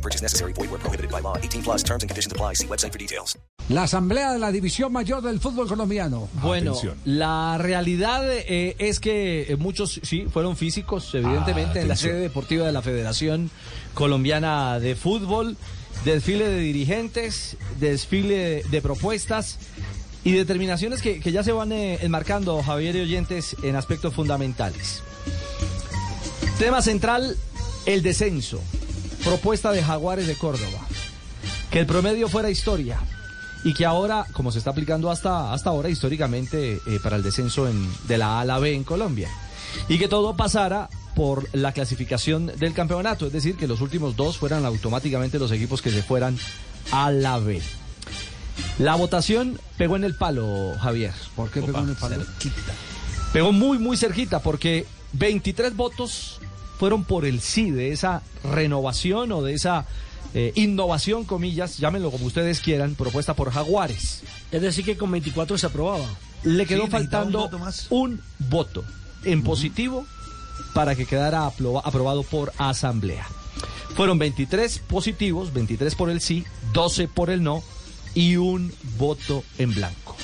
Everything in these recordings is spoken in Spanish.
No purchase necessary. Void where prohibited by law. 18 plus terms and conditions apply. See website for details. La Asamblea de la División Mayor del Fútbol Colombiano. Bueno, la realidad eh, es que eh, muchos sí fueron físicos, evidentemente, en la sede deportiva de la Federación Colombiana de Fútbol. Desfile de dirigentes, desfile de propuestas y determinaciones que, que ya se van eh, enmarcando, Javier y oyentes, en aspectos fundamentales. Tema central, el descenso. Propuesta de Jaguares de Córdoba. Que el promedio fuera historia y que ahora, como se está aplicando hasta, hasta ahora históricamente eh, para el descenso en, de la A a la B en Colombia. Y que todo pasara por la clasificación del campeonato, es decir, que los últimos dos fueran automáticamente los equipos que se fueran a la B. La votación pegó en el palo, Javier. ¿Por qué pegó en el palo? Pegó muy, muy cerquita, porque 23 votos fueron por el sí de esa renovación o de esa eh, innovación, comillas, llámenlo como ustedes quieran, propuesta por Jaguares. Es decir, que con 24 se aprobaba. Le quedó Sí, faltando un voto más. un voto en positivo para que quedara apro- aprobado por asamblea. Fueron 23 positivos, 23 por el sí, 12 por el no y un voto en blanco.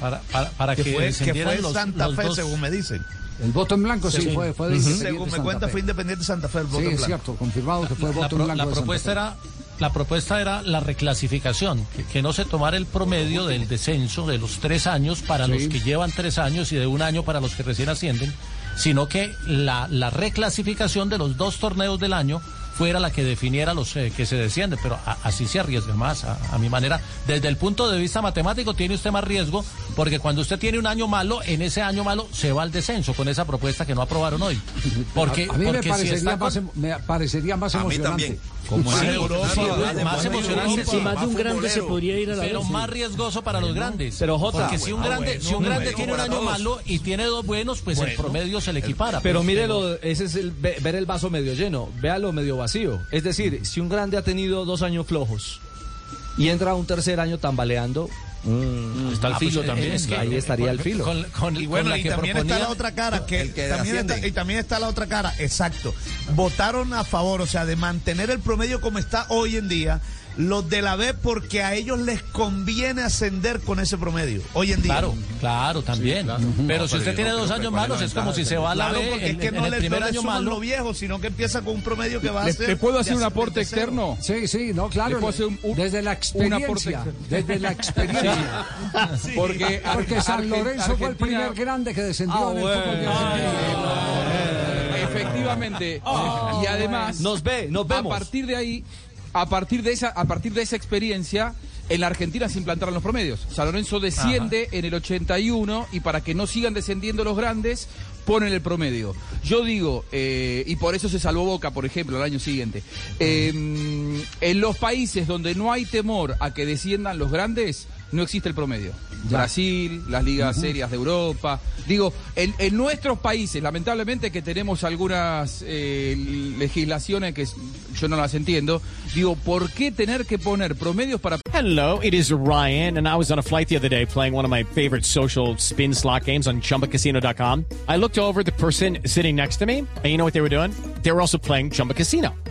Para, para, para que, que fue, que fue los- Santa los Fe, dos- según me dicen. El voto en blanco sí, Sí. fue, fue de Según me Santa cuenta, Fe. fue Independiente Santa Fe el voto Sí, en es blanco. cierto, confirmado que fue la, voto pro- en blanco. la de Santa propuesta Fe. era la propuesta era la reclasificación, que, que no se tomara el promedio del descenso de los tres años para Sí. los que llevan tres años y de un año para los que recién ascienden, sino que la, la reclasificación de los dos torneos del año fuera la que definiera los eh, que se descienden, pero a- así se arriesga más, a, a mi manera. Desde el punto de vista matemático tiene usted más riesgo, porque cuando usted tiene un año malo, en ese año malo se va al descenso con esa propuesta que no aprobaron hoy. Porque, a, a mí me porque si parecería, está más, con- em- me parecería más emocionante. Como Más así, Europa, Sí, más más emocionante, sí. más de un grande se podría ir a la pero vez. más riesgoso para los grandes. Pero, Jota, porque si un ah, grande, bueno, si un grande bueno, tiene un año todos. malo y tiene dos buenos, pues el promedio se le equipara. Pero mírelo, ese es el ve- ver el vaso medio lleno, véalo medio vacío. Es decir, si un grande ha tenido dos años flojos y entra a un tercer año tambaleando, mm, está el ah, pues, filo eh, también. es que ahí estaría el filo. Con, con- Y con bueno, la y que también está la otra cara, que, el que también está, y también está la otra cara, exacto. Votaron a favor, o sea, de mantener el promedio como está hoy en día, los de la B, porque a ellos les conviene ascender con ese promedio, hoy en día. Claro, claro, también. Pero si usted tiene dos años malos, es como si se va a la Claro, B porque en, es que no el le, primer no año suman malo. lo viejo, sino que empieza con un promedio que va a ¿Le, ser. le puedo hacer un aporte externo? Sí, sí, no, claro. Le puedo hacer un- un- desde la experiencia. Desde la experiencia. Porque, Porque San Lorenzo fue el primer grande que descendió Ah, en el fútbol. Efectivamente. y además, Nos ve, nos a vemos. partir de ahí, a partir de esa, a partir de esa experiencia, en la Argentina se implantaron los promedios. San Lorenzo desciende en el 81 y para que no sigan descendiendo los grandes, ponen el promedio. Yo digo, eh, y por eso se salvó Boca, por ejemplo, el año siguiente. eh, en los países donde no hay temor a que desciendan los grandes, no existe el promedio. Brasil, las ligas serias de Europa. Digo, en, en nuestros países, lamentablemente que tenemos algunas eh, legislaciones que yo no las entiendo, digo, ¿por qué tener que poner promedios para Hello, it is Ryan, and I was on a flight the other day playing one of my favorite social spin slot games on chumbacasino.com. I looked over at the person sitting next to me, and you know what they were doing? They were also playing Chumba Casino.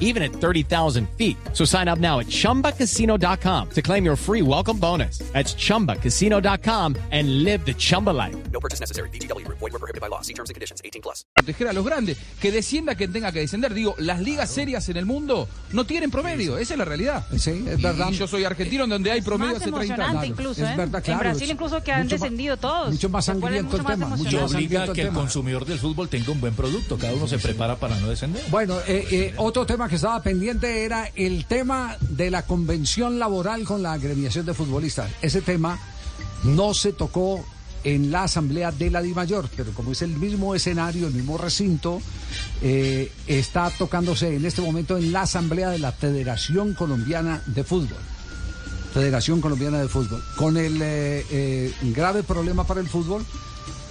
even at 30,000 feet. So sign up now at ChumbaCasino.com to claim your free welcome bonus. That's ChumbaCasino.com and live the Chumba life. No purchase necessary. VGW Group. Void were prohibited by law. See terms and conditions. 18 plus. proteger a los grandes? Que descienda quien tenga que descender. Digo, las ligas serias en el mundo no tienen promedio. Esa es la realidad. Sí, es verdad. Y yo soy argentino, en donde hay promedio hace 30 emocionante años. incluso, es ¿eh? verdad, claro, en Brasil es incluso que han más- descendido todos. mucho más sangriento el tema, mucho más sangriento el tema. consumidor del fútbol tenga un buen producto. Cada uno se prepara para no descender. Bueno, eh, eh, otro tema que estaba pendiente era el tema de la convención laboral con la agremiación de futbolistas. Ese tema no se tocó en la asamblea de la DIMAYOR, pero como es el mismo escenario, el mismo recinto, eh, está tocándose en este momento en la asamblea de la Federación Colombiana de Fútbol. Federación Colombiana de Fútbol. Con el eh, eh, grave problema para el fútbol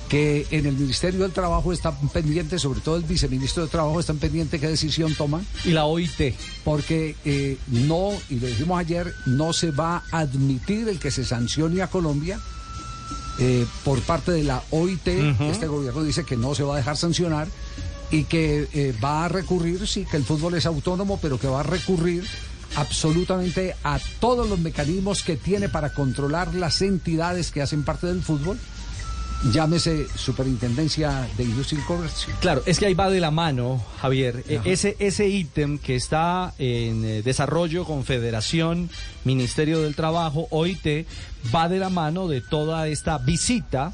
que en el Ministerio del Trabajo están pendientes, sobre todo el viceministro del Trabajo están pendientes qué decisión toman. Y la OIT. Porque eh, no, y lo dijimos ayer, no se va a admitir el que se sancione a Colombia eh, por parte de la OIT. Este gobierno dice que no se va a dejar sancionar y que eh, va a recurrir, sí, que el fútbol es autónomo, pero que va a recurrir absolutamente a todos los mecanismos que tiene para controlar las entidades que hacen parte del fútbol llámese Superintendencia de Industria y Comercio. Claro, es que ahí va de la mano, Javier. E- Ese ese ítem que está en eh, desarrollo, Confederación, Ministerio del Trabajo, OIT, va de la mano de toda esta visita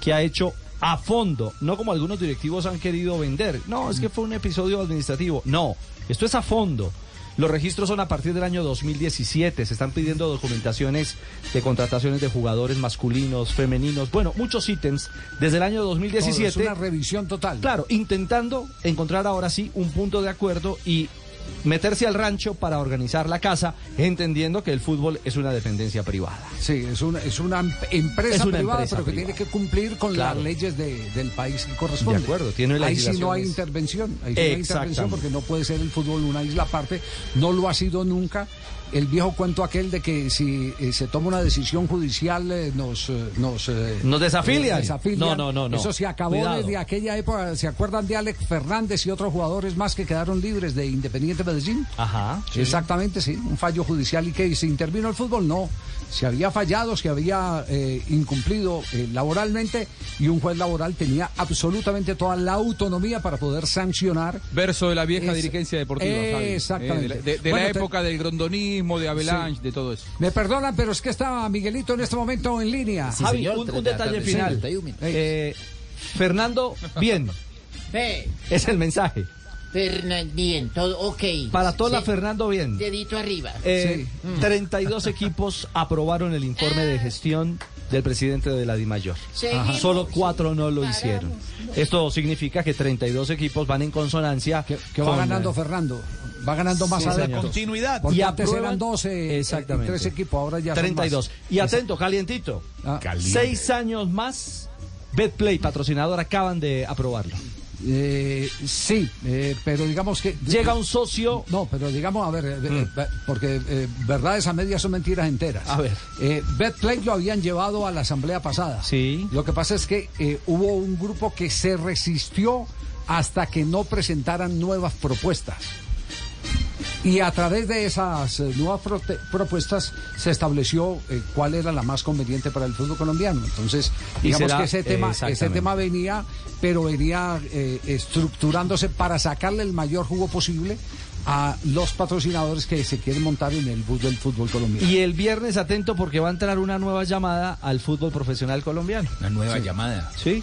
que ha hecho a fondo, no como algunos directivos han querido vender. No, es que fue un episodio administrativo. No, esto es a fondo. Los registros son a partir del año 2017. Se están pidiendo documentaciones de contrataciones de jugadores masculinos, femeninos. Bueno, muchos ítems desde el año Todo, 2017. es una revisión total. Claro, intentando encontrar ahora sí un punto de acuerdo y meterse al rancho para organizar la casa, entendiendo que el fútbol es una dependencia privada. Sí, es una, es una em- empresa Es una privada, empresa pero que privada. tiene que cumplir con Claro. las leyes de- del país que corresponde. De acuerdo, tiene Ahí sí no hay intervención. Ahí sí no hay intervención porque no puede ser el fútbol una isla aparte. No lo ha sido nunca. El viejo cuento aquel de que si eh, se toma una decisión judicial eh, nos eh, nos, eh, Nos desafilian. desafilian. No, no, no, no. Eso se acabó Cuidado. desde aquella época. ¿Se acuerdan de Alex Fernández y otros jugadores más que quedaron libres de Independiente Medellín? Ajá. Exactamente, sí. Un fallo judicial y que se intervino el fútbol, no. Se había fallado, se había eh, incumplido eh, laboralmente y un juez laboral tenía absolutamente toda la autonomía para poder sancionar. Verso de la vieja Es- dirigencia deportiva. Javi. Exactamente. Eh, de la, de- de Bueno, la te- época del grondonismo, de Avalanche, de todo eso. Me perdonan, pero es que estaba Miguelito en este momento en línea. Javi, un, un detalle final. Eh, Fernando, bien, es el mensaje. Fernan, bien, todo ok. Para toda la Sí, Fernando, bien. Dedito arriba. Eh, 32 equipos aprobaron el informe de gestión del presidente de la DIMAYOR. Solo cuatro no lo hicieron. Esto significa que 32 equipos van en consonancia. Que, que va con, ganando eh, Fernando. Va ganando más Sí, señor. Continuidad. Porque Y antes aprueban- eran 12, Exactamente. tres equipos, ahora ya son 32. más. Y atento, calientito. Ah, Seis años más. Betplay, patrocinador, acaban de aprobarlo. Eh, sí, eh, pero digamos que... Llega un socio. No, pero digamos, a ver, eh, eh, porque eh, verdades a medias son mentiras enteras. A ver. Betplay lo habían llevado a la asamblea pasada. Sí. Lo que pasa es que eh, hubo un grupo que se resistió hasta que no presentaran nuevas propuestas. Y a través de esas eh, nuevas propuestas se estableció eh, cuál era la más conveniente para el fútbol colombiano. Entonces, digamos será- que ese tema, ese tema venía, pero venía eh, estructurándose para sacarle el mayor jugo posible a los patrocinadores que se quieren montar en el bus del fútbol colombiano. Y el viernes atento porque va a entrar una nueva llamada al fútbol profesional colombiano. Una nueva llamada. Sí.